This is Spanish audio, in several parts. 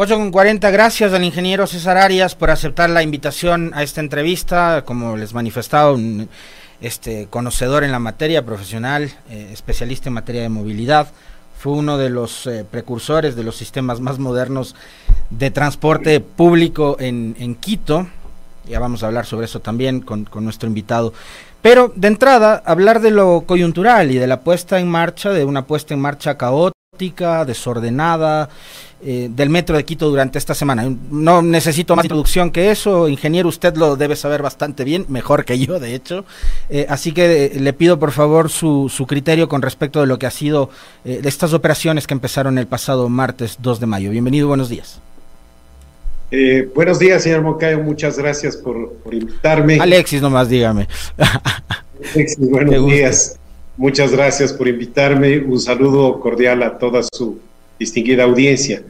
8 con 40, gracias al ingeniero César Arias por aceptar la invitación a esta entrevista. Como les manifestaba, un este, conocedor en la materia, profesional, eh, especialista en materia de movilidad. Fue uno de los eh, precursores de los sistemas más modernos de transporte público en, en, Quito. Ya vamos a hablar sobre eso también con, con nuestro invitado. Pero de entrada, hablar de lo coyuntural y de la puesta en marcha, de una puesta en marcha caótica, desordenada, eh, del metro de Quito durante esta semana. No necesito más introducción que eso, ingeniero, usted lo debe saber bastante bien, mejor que yo, de hecho. Eh, así que eh, le pido por favor su, su, criterio con respecto de lo que ha sido estas operaciones que empezaron el pasado martes 2 de mayo. Bienvenido, buenos días. buenos días, señor Mocayo, muchas gracias por, por invitarme. Alexis, nomás dígame. Alexis, buenos días. Muchas gracias por invitarme. Un saludo cordial a toda su distinguida audiencia.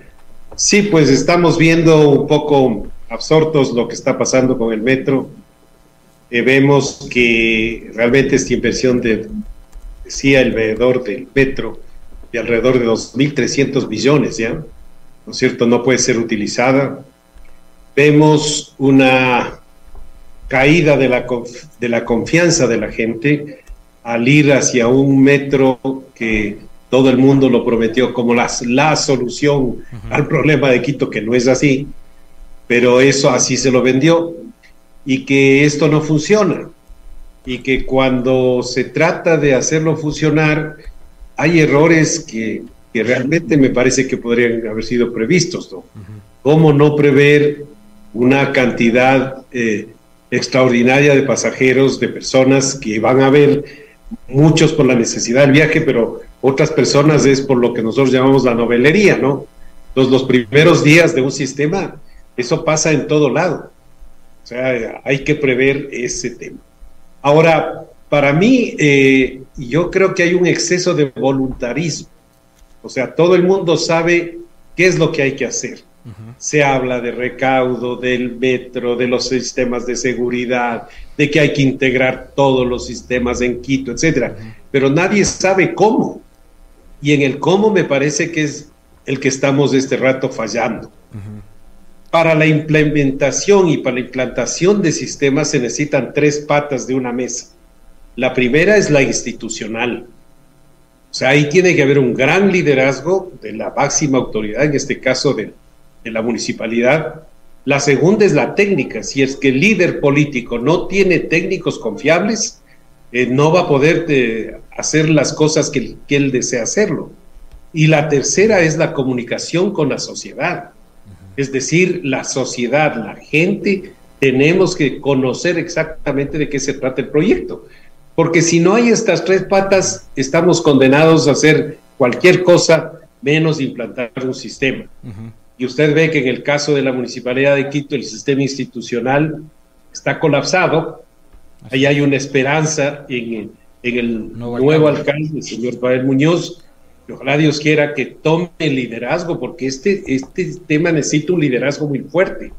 Sí, pues estamos viendo un poco absortos lo que está pasando con el metro. Eh, vemos que realmente esta inversión de, decía el veedor del metro, de alrededor de 2.300 millones, ¿ya? ¿No es cierto? No puede ser utilizada. Vemos una caída de la, de la confianza de la gente al ir hacia un metro que todo el mundo lo prometió como la, la solución al problema de Quito, que no es así, pero eso así se lo vendió y que esto no funciona y que cuando se trata de hacerlo funcionar hay errores que, que realmente me parece que podrían haber sido previstos, ¿no? ¿Cómo no prever una cantidad eh, extraordinaria de pasajeros, de personas que van a ver muchos por la necesidad del viaje, pero otras personas es por lo que nosotros llamamos la novelería, ¿no? Entonces, los primeros días de un sistema, eso pasa en todo lado. O sea, hay que prever ese tema. Ahora, para mí, eh, yo creo que hay un exceso de voluntarismo. O sea, todo el mundo sabe qué es lo que hay que hacer. Se habla de recaudo, del metro, de los sistemas de seguridad, de que hay que integrar todos los sistemas en Quito, etcétera. Pero nadie sabe cómo. Y en el cómo me parece que es el que estamos este rato fallando. Para la implementación y para la implantación de sistemas se necesitan tres patas de una mesa. La primera es la institucional. O sea, ahí tiene que haber un gran liderazgo de la máxima autoridad, en este caso de, de la municipalidad. La segunda es la técnica. Si es que el líder político no tiene técnicos confiables, eh, no va a poder eh, hacer las cosas que, que, él desea hacerlo. Y la tercera es la comunicación con la sociedad. Es decir, la sociedad, la gente, tenemos que conocer exactamente de qué se trata el proyecto. Porque si no hay estas tres patas, estamos condenados a hacer cualquier cosa menos implantar un sistema. Y usted ve que en el caso de la Municipalidad de Quito, el sistema institucional está colapsado Ahí hay una esperanza en, el nuevo, alcalde, el señor Pavel Muñoz. ojalá Dios quiera que tome el liderazgo, porque este, este tema necesita un liderazgo muy fuerte.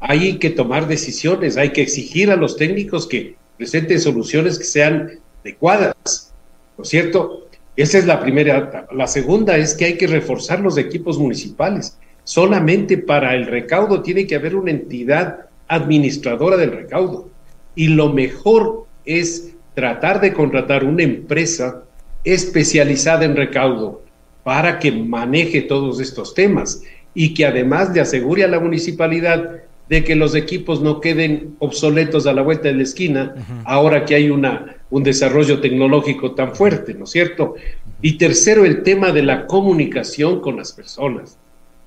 Hay que tomar decisiones, hay que exigir a los técnicos que presenten soluciones que sean adecuadas. ¿No es cierto? Esa es la primera. La segunda es que hay que reforzar los equipos municipales. Solamente para el recaudo tiene que haber una entidad administradora del recaudo. Y lo mejor es tratar de contratar una empresa especializada en recaudo para que maneje todos estos temas y que además le asegure a la municipalidad de que los equipos no queden obsoletos a la vuelta de la esquina, ahora que hay una, un desarrollo tecnológico tan fuerte, ¿no es cierto? Y tercero, el tema de la comunicación con las personas,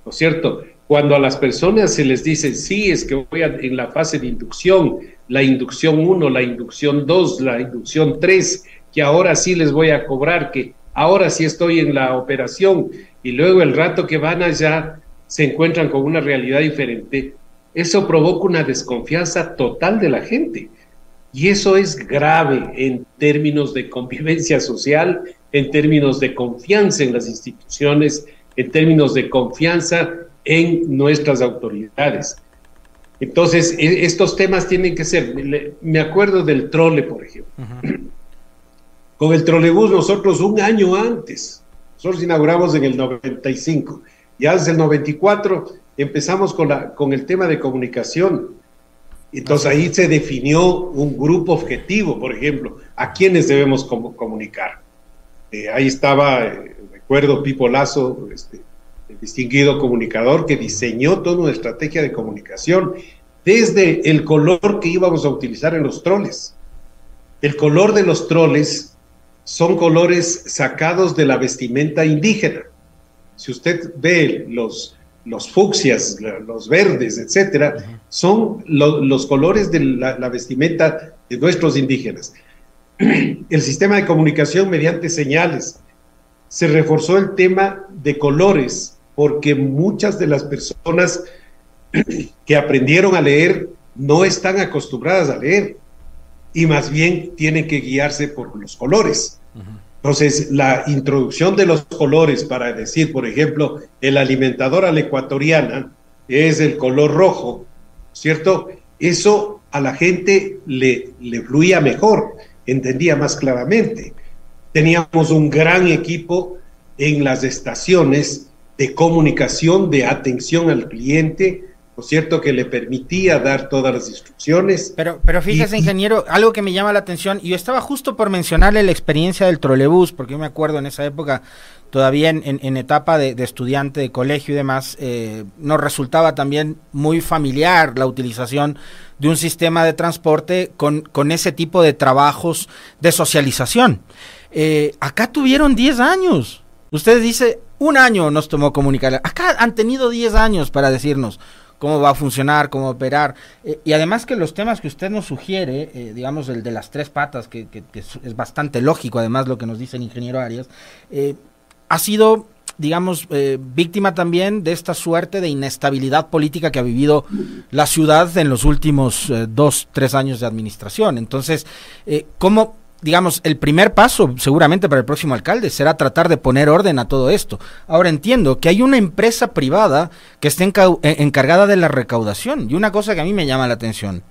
¿no es cierto? Cuando a las personas se les dice, sí, es que voy en la fase de inducción, la inducción 1, la inducción 2, la inducción 3, que ahora sí les voy a cobrar, que ahora sí estoy en la operación y luego el rato que van allá se encuentran con una realidad diferente, eso provoca una desconfianza total de la gente. Y eso es grave en términos de convivencia social, en términos de confianza en las instituciones, en términos de confianza en nuestras autoridades. Entonces, e, estos temas tienen que ser, me acuerdo del trole, por ejemplo. Con el trolebús nosotros un año antes, nosotros inauguramos en el 95, Ya desde el 94 empezamos con, la, con el tema de comunicación. Entonces ahí se definió un grupo objetivo, por ejemplo, a quienes debemos comunicar. Eh, ahí estaba, eh, recuerdo, Pipo Lazo, este, el distinguido comunicador que diseñó toda una estrategia de comunicación desde el color que íbamos a utilizar en los troles. El color de los troles son colores sacados de la vestimenta indígena. Si usted ve los, los fucsias, los verdes, etcétera, son los colores de la, vestimenta de nuestros indígenas. El sistema de comunicación mediante señales. Se reforzó el tema de colores porque muchas de las personas que aprendieron a leer no están acostumbradas a leer y más bien tienen que guiarse por los colores. Entonces, la introducción de los colores para decir, por ejemplo, el alimentador a la ecuatoriana es el color rojo, ¿cierto? Eso a la gente le, le fluía mejor, entendía más claramente. Teníamos un gran equipo en las estaciones de comunicación, de atención al cliente, ¿no es cierto?, que le permitía dar todas las instrucciones. Pero, pero fíjese, ingeniero, algo que me llama la atención, y yo estaba justo por mencionarle la experiencia del trolebús, porque yo me acuerdo en esa época, todavía en, etapa de, estudiante de colegio y demás, eh, nos resultaba también muy familiar la utilización de un sistema de transporte con, con ese tipo de trabajos de socialización. Eh, acá tuvieron 10 años. Usted dice, un año nos tomó comunicar. Acá han tenido 10 años para decirnos cómo va a funcionar, cómo operar. Eh, y además que los temas que usted nos sugiere, eh, digamos el de las tres patas, que, es, bastante lógico además lo que nos dice el ingeniero Arias, ha sido digamos, víctima también de esta suerte de inestabilidad política que ha vivido la ciudad en los últimos dos, tres años de administración. Entonces, ¿cómo digamos, el primer paso seguramente para el próximo alcalde será tratar de poner orden a todo esto. Ahora entiendo que hay una empresa privada que está eh, encargada de la recaudación. Y una cosa que a mí me llama la atención,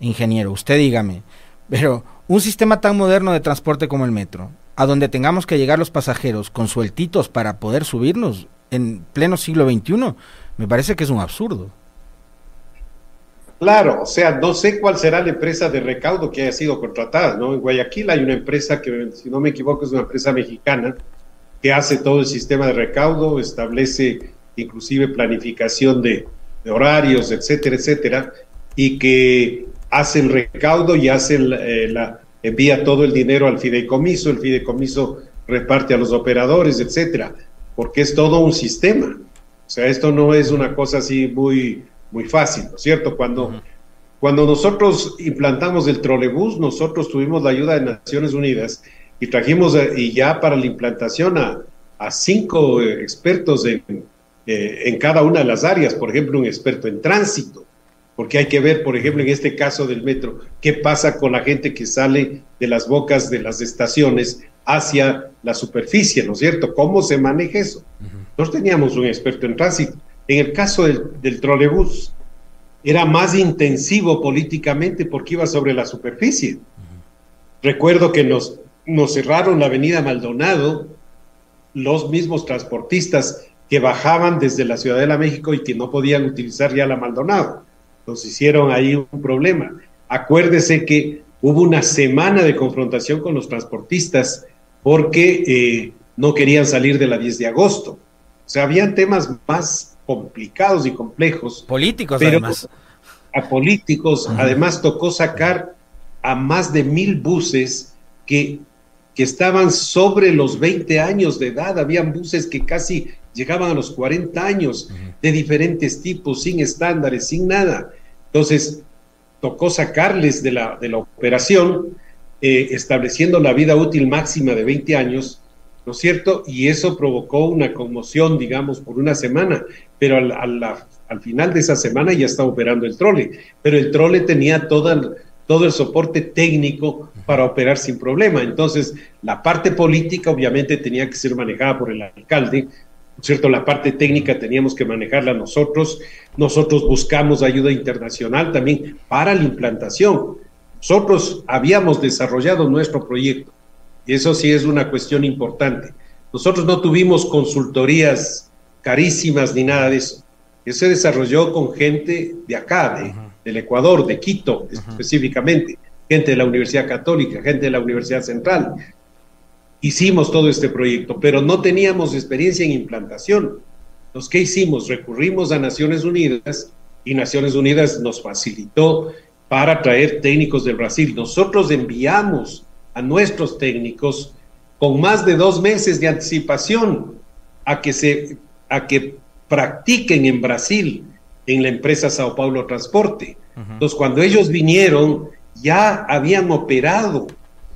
ingeniero, usted dígame, pero un sistema tan moderno de transporte como el metro, a donde tengamos que llegar los pasajeros con sueltitos para poder subirnos en pleno siglo XXI, me parece que es un absurdo. Claro, o sea, no sé cuál será la empresa de recaudo que haya sido contratada, ¿no? En Guayaquil hay una empresa que, si no me equivoco, es una empresa mexicana que hace todo el sistema de recaudo, establece inclusive planificación de, horarios, etcétera, etcétera, y que hace el recaudo y hace eh, la, envía todo el dinero al fideicomiso, el fideicomiso reparte a los operadores, etcétera, porque es todo un sistema. O sea, esto no es una cosa así muy muy fácil, ¿no es cierto? Cuando, cuando nosotros implantamos el trolebús, nosotros tuvimos la ayuda de Naciones Unidas y trajimos eh, y ya para la implantación a, a cinco eh, expertos en, eh, en cada una de las áreas, por ejemplo, un experto en tránsito, porque hay que ver, por ejemplo, en este caso del metro, qué pasa con la gente que sale de las bocas de las estaciones hacia la superficie, ¿no es cierto? ¿Cómo se maneja eso? Nosotros teníamos un experto en tránsito en el caso del, trolebús, era más intensivo políticamente porque iba sobre la superficie. Recuerdo que nos, nos cerraron la avenida Maldonado, los mismos transportistas que bajaban desde la Ciudad de la México y que no podían utilizar ya la Maldonado. Nos hicieron ahí un problema. Acuérdese que hubo una semana de confrontación con los transportistas porque eh, no querían salir de la 10 de agosto. O sea, habían temas más complicados y complejos. Políticos, pero A políticos, además tocó sacar a más de mil buses que, que estaban sobre los 20 años de edad. Habían buses que casi llegaban a los 40 años, de diferentes tipos, sin estándares, sin nada. Entonces, tocó sacarles de la, de la operación, eh, estableciendo la vida útil máxima de 20 años, ¿no es cierto? Y eso provocó una conmoción, digamos, por una semana pero al, final de esa semana ya estaba operando el trole, pero el trole tenía todo el, todo el soporte técnico para operar sin problema. Entonces, la parte política obviamente tenía que ser manejada por el alcalde, ¿cierto? La parte técnica teníamos que manejarla nosotros. Nosotros buscamos ayuda internacional también para la implantación. Nosotros habíamos desarrollado nuestro proyecto y eso sí es una cuestión importante. Nosotros no tuvimos consultorías carísimas ni nada de eso. Eso se desarrolló con gente de acá, de, del Ecuador, de Quito específicamente, gente de la Universidad Católica, gente de la Universidad Central. Hicimos todo este proyecto, pero no teníamos experiencia en implantación. Entonces, ¿qué hicimos? Recurrimos a Naciones Unidas y Naciones Unidas nos facilitó para traer técnicos del Brasil. Nosotros enviamos a nuestros técnicos con más de dos meses de anticipación a que, se, a que practiquen en Brasil en la empresa Sao Paulo Transporte. Entonces, cuando ellos vinieron, ya habían operado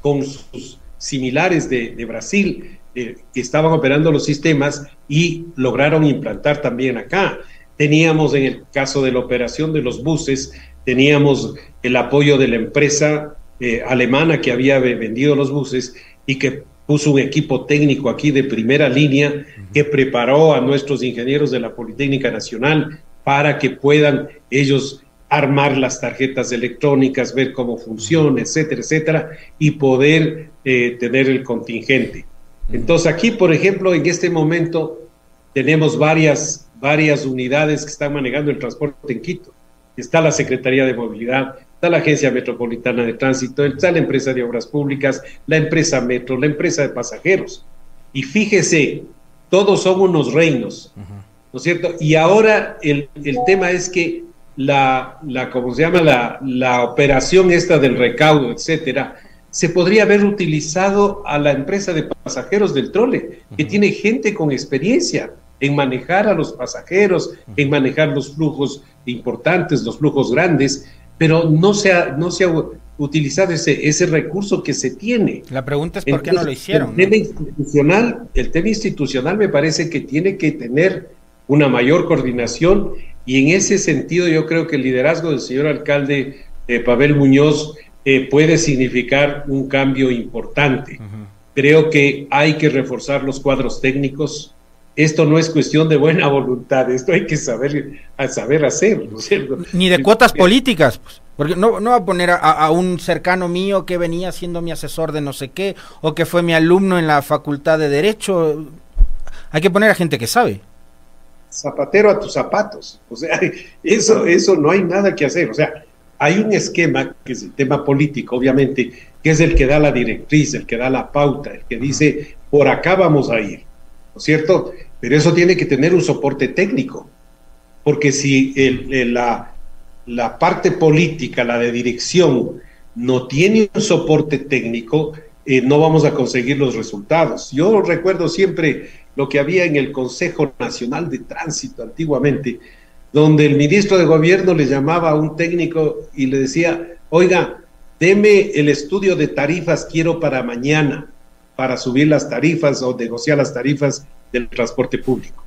con sus similares de, Brasil, eh, que estaban operando los sistemas y lograron implantar también acá. Teníamos en el caso de la operación de los buses, teníamos el apoyo de la empresa eh, alemana que había vendido los buses y que puso un equipo técnico aquí de primera línea que preparó a nuestros ingenieros de la Politécnica Nacional para que puedan ellos armar las tarjetas electrónicas, ver cómo funciona, etcétera, etcétera, y poder eh, tener el contingente. Entonces aquí, por ejemplo, en este momento tenemos varias, varias unidades que están manejando el transporte en Quito. Está la Secretaría de Movilidad, está la Agencia Metropolitana de Tránsito, está la empresa de Obras Públicas, la empresa Metro, la empresa de pasajeros. Y fíjese, todos son unos reinos, ¿no es cierto? Y ahora el, el tema es que la, la, ¿cómo se llama? La, la operación esta del recaudo, etcétera, se podría haber utilizado a la empresa de pasajeros del trole, que tiene gente con experiencia en manejar a los pasajeros, en manejar los flujos importantes, los flujos grandes, pero no se ha, no se ha utilizado ese, ese recurso que se tiene. La pregunta es por qué no lo hicieron. El tema, institucional, el tema institucional me parece que tiene que tener una mayor coordinación y en ese sentido yo creo que el liderazgo del señor alcalde eh, Pavel Muñoz eh, puede significar un cambio importante. Creo que hay que reforzar los cuadros técnicos. Esto no es cuestión de buena voluntad, esto hay que saber, saber hacer, cierto? Ni de cuotas políticas, pues. Porque no, no va a poner a, un cercano mío que venía siendo mi asesor de no sé qué, o que fue mi alumno en la facultad de Derecho. Hay que poner a gente que sabe. Zapatero a tus zapatos. O sea, eso, eso no hay nada que hacer. O sea, hay un esquema, que es el tema político, obviamente, que es el que da la directriz, el que da la pauta, el que dice, por acá vamos a ir, ¿no cierto? Pero eso tiene que tener un soporte técnico, porque si la, parte política, la de dirección, no tiene un soporte técnico, eh, no vamos a conseguir los resultados. Yo recuerdo siempre lo que había en el Consejo Nacional de Tránsito antiguamente, donde el ministro de gobierno le llamaba a un técnico y le decía, oiga, deme el estudio de tarifas, quiero para mañana, para subir las tarifas o negociar las tarifas del transporte público.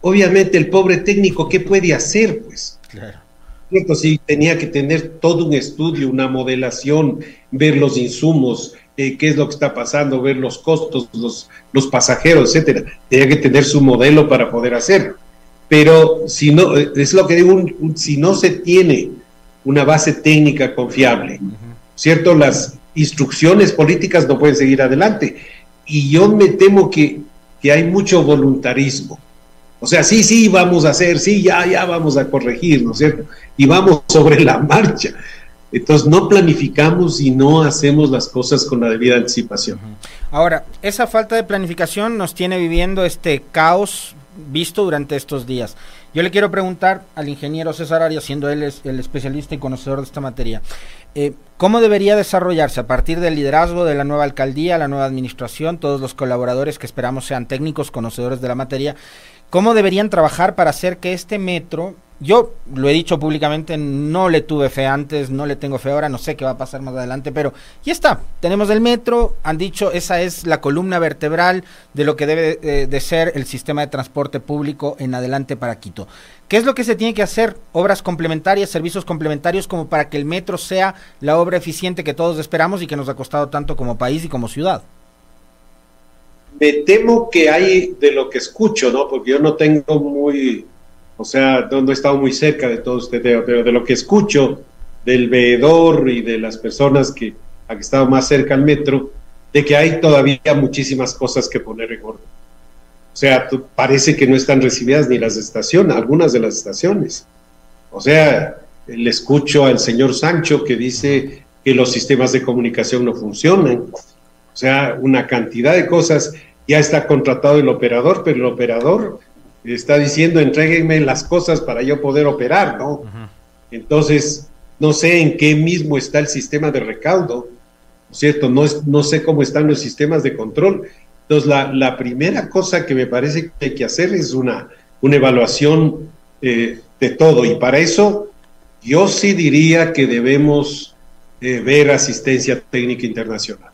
Obviamente el pobre técnico, ¿qué puede hacer? Pues, claro. Sí, tenía que tener todo un estudio, una modelación, ver los insumos, eh, qué es lo que está pasando, ver los costos, los, los pasajeros, etcétera. Tenía que tener su modelo para poder hacerlo pero si no, es lo que digo, si no se tiene una base técnica confiable, ¿cierto? Las instrucciones políticas no pueden seguir adelante. Y yo me temo que, que hay mucho voluntarismo. O sea, sí, sí, vamos a hacer, sí, ya, ya vamos a corregir, ¿no es cierto? Y vamos sobre la marcha. Entonces no planificamos y no hacemos las cosas con la debida anticipación. Ahora, esa falta de planificación nos tiene viviendo este caos visto durante estos días. Yo le quiero preguntar al ingeniero César Arias, siendo él el especialista y conocedor de esta materia, eh, ¿cómo debería desarrollarse a partir del liderazgo de la nueva alcaldía, la nueva administración, todos los colaboradores que esperamos sean técnicos, conocedores de la materia, cómo deberían trabajar para hacer que este metro yo lo he dicho públicamente, no le tuve fe antes, no le tengo fe ahora, no sé qué va a pasar más adelante, pero ya está, tenemos el metro, han dicho, esa es la columna vertebral de lo que debe eh, de ser el sistema de transporte público en adelante para Quito. ¿Qué es lo que se tiene que hacer? Obras complementarias, servicios complementarios, como para que el metro sea la obra eficiente que todos esperamos y que nos ha costado tanto como país y como ciudad. Me temo que hay de lo que escucho, ¿no? Porque yo no tengo muy o sea, no, he estado muy cerca de todo este tema, pero de lo que escucho del veedor y de las personas que han estado más cerca al metro, de que hay todavía muchísimas cosas que poner en orden. O sea, parece que no están recibidas ni las estaciones, algunas de las estaciones. O sea, le escucho al señor Sancho que dice que los sistemas de comunicación no funcionan. O sea, una cantidad de cosas. Ya está contratado el operador, pero el operador está diciendo entréguenme las cosas para yo poder operar, ¿no? Entonces, no sé en qué mismo está el sistema de recaudo, ¿cierto? No, es, no sé cómo están los sistemas de control. Entonces, la, primera cosa que me parece que hay que hacer es una, una evaluación eh, de todo. Y para eso, yo sí diría que debemos eh, ver asistencia técnica internacional.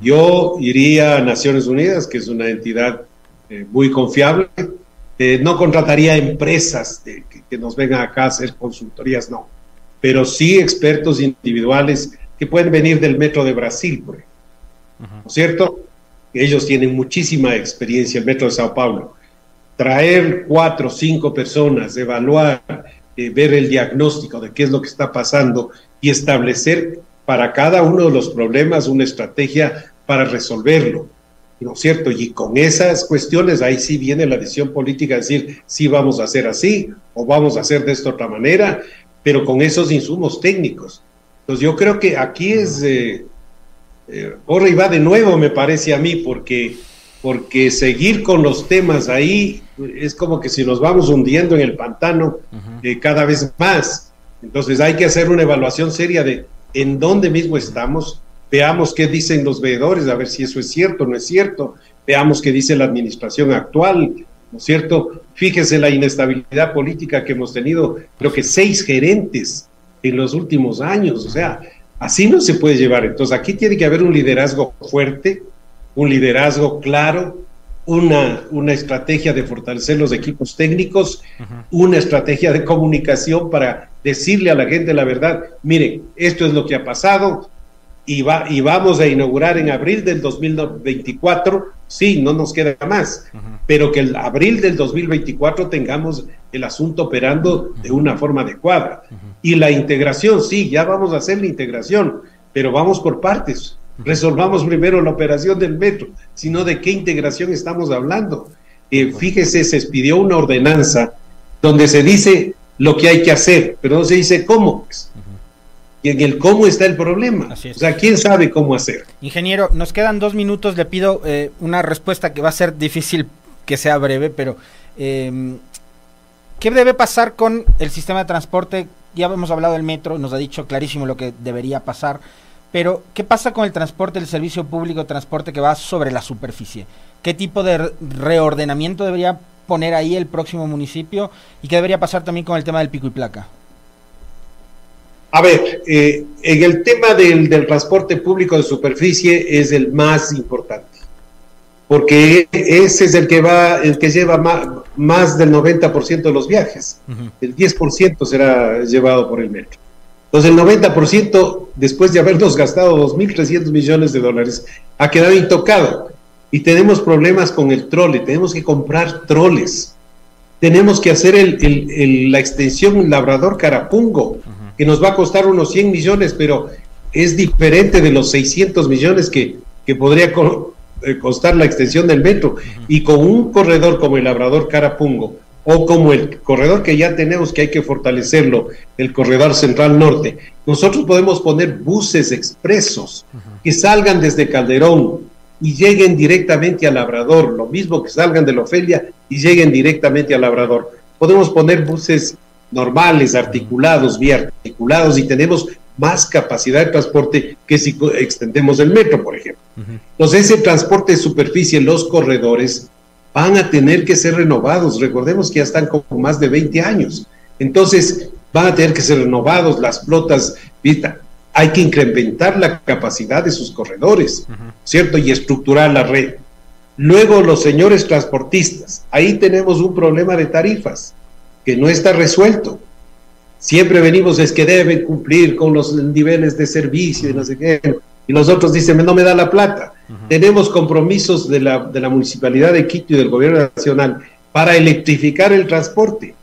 Yo iría a Naciones Unidas, que es una entidad eh, muy confiable. No contrataría empresas que, que nos vengan acá a hacer consultorías, no pero sí expertos individuales que pueden venir del Metro de Brasil, por ejemplo. ¿No es cierto? Ellos tienen muchísima experiencia, el Metro de Sao Paulo. Traer cuatro o cinco personas, evaluar, eh, ver el diagnóstico de qué es lo que está pasando y establecer para cada uno de los problemas una estrategia para resolverlo. ¿No es cierto? Y con esas cuestiones ahí sí viene la decisión política, decir, sí vamos a hacer así o vamos a hacer de esta otra manera pero con esos insumos técnicos. Entonces yo creo que aquí es, eh, eh, y va de nuevo, me parece a mí, porque, porque seguir con los temas ahí es como que si nos vamos hundiendo en el pantano eh, cada vez más. Entonces hay que hacer una evaluación seria de en dónde mismo estamos, veamos qué dicen los veedores, a ver si eso es cierto o no es cierto, veamos qué dice la administración actual, ¿no es cierto? Fíjese la inestabilidad política que hemos tenido, creo que seis gerentes en los últimos años, o sea, así no se puede llevar. Entonces aquí tiene que haber un liderazgo fuerte, un liderazgo claro, una, una estrategia de fortalecer los equipos técnicos, una estrategia de comunicación para decirle a la gente la verdad, miren, esto es lo que ha pasado, y, va, y vamos a inaugurar en abril del 2024, sí, no nos queda más, pero que el abril del 2024 tengamos el asunto operando de una forma adecuada. Y la integración, sí, ya vamos a hacer la integración, pero vamos por partes. Resolvamos primero la operación del metro, sino de qué integración estamos hablando. Eh, fíjese, se expidió una ordenanza donde se dice lo que hay que hacer, pero no se dice cómo. Pues. Y en el cómo está el problema. O sea, ¿quién sabe cómo hacer? Ingeniero, nos quedan dos minutos. Le pido eh, una respuesta que va a ser difícil que sea breve, pero em, ¿qué debe pasar con el sistema de transporte? Ya hemos hablado del metro, nos ha dicho clarísimo lo que debería pasar, pero ¿qué pasa con el transporte, el servicio público de transporte que va sobre la superficie? ¿Qué tipo de reordenamiento debería poner ahí el próximo municipio? ¿Y qué debería pasar también con el tema del pico y placa? A ver, eh, en el tema del, transporte público de superficie es el más importante, porque ese es el que va, el que lleva más, del 90% de los viajes. El 10% será llevado por el metro. Entonces el 90%, después de habernos gastado 2.300 millones de dólares, ha quedado intocado. Y tenemos problemas con el trole, tenemos que comprar troles. Tenemos que hacer la extensión Labrador Carapungo que nos va a costar unos 100 millones, pero es diferente de los 600 millones que, que podría eh, costar la extensión del metro. Y con un corredor como el Labrador Carapungo, o como el corredor que ya tenemos, que hay que fortalecerlo, el corredor central norte, nosotros podemos poner buses expresos que salgan desde Calderón y lleguen directamente al Labrador, lo mismo que salgan de la Ofelia y lleguen directamente al Labrador. Podemos poner buses normales, articulados, bien articulados y tenemos más capacidad de transporte que si extendemos el metro, por ejemplo. Entonces, ese transporte de superficie, los corredores, van a tener que ser renovados. Recordemos que ya están como más de 20 años. Entonces, van a tener que ser renovados las flotas. Hay que incrementar la capacidad de sus corredores, ¿cierto? Y estructurar la red. Luego, los señores transportistas, ahí tenemos un problema de tarifas que no está resuelto. Siempre venimos es que deben cumplir con los niveles de servicio y no sé qué. Y los otros dicen, no me da la plata. Tenemos compromisos de la, de la Municipalidad de Quito y del Gobierno Nacional para electrificar el transporte.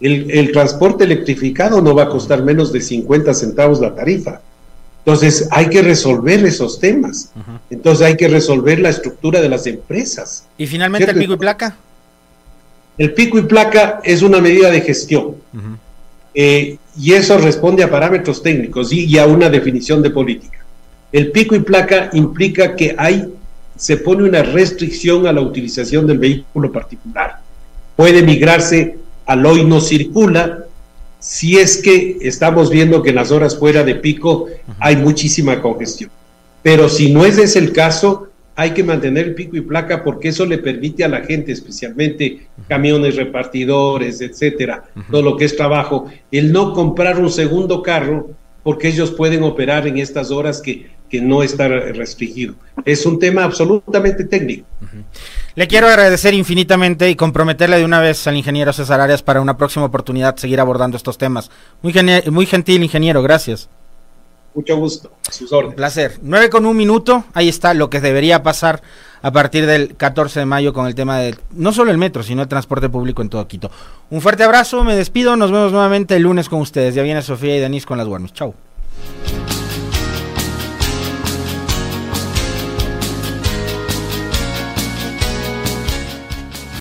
El, el, transporte electrificado no va a costar menos de 50 centavos la tarifa. Entonces hay que resolver esos temas. Entonces hay que resolver la estructura de las empresas. Y finalmente el pico y placa. El pico y placa es una medida de gestión eh, y eso responde a parámetros técnicos y, a una definición de política. El pico y placa implica que hay, se pone una restricción a la utilización del vehículo particular. Puede migrarse al hoy no circula si es que estamos viendo que en las horas fuera de pico hay muchísima congestión. Pero si no es ese el caso, hay que mantener el pico y placa porque eso le permite a la gente, especialmente camiones repartidores, etcétera, todo lo que es trabajo, el no comprar un segundo carro porque ellos pueden operar en estas horas que, que no está restringido. Es un tema absolutamente técnico. Le quiero agradecer infinitamente y comprometerle de una vez al ingeniero César Arias para una próxima oportunidad seguir abordando estos temas. Muy, muy gentil, ingeniero, gracias. Mucho gusto, sus órdenes. Placer. 9 con un minuto, ahí está lo que debería pasar a partir del 14 de mayo con el tema de no solo el metro, sino el transporte público en todo Quito. Un fuerte abrazo, me despido, nos vemos nuevamente el lunes con ustedes. Ya viene Sofía y Denis con las buenas. Chau.